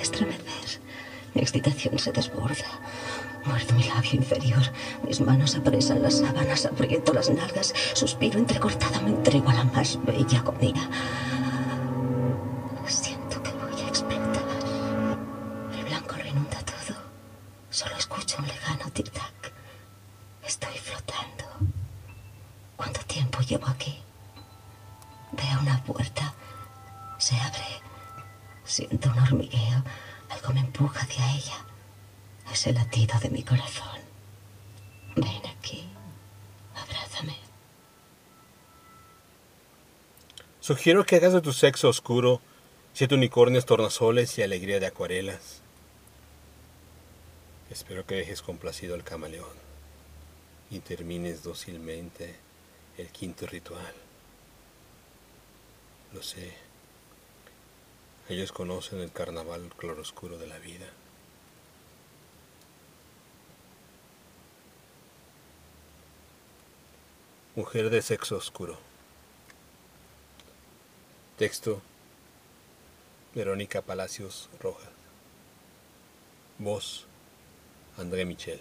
estremecer. Mi excitación se desborda. Muerdo mi labio inferior. Mis manos apresan las sábanas, aprieto las nalgas. Suspiro entrecortada, me entrego a la más bella agonía. Siento que voy a explotar. El blanco lo inunda todo. Solo escucho un lejano tic-tac. Estoy flotando. ¿Cuánto tiempo llevo aquí? Veo una puerta. Se abre. Siento un hormigueo. Algo me empuja hacia ella. Es el latido de mi corazón. Ven aquí. Abrázame. Sugiero que hagas de tu sexo oscuro siete unicornios tornasoles y alegría de acuarelas. Espero que dejes complacido al camaleón y termines dócilmente el quinto ritual. Lo sé. Ellos conocen el carnaval claroscuro de la vida. Mujer de sexo oscuro. Texto. Verónica Palacios Rojas. Voz. André Michel.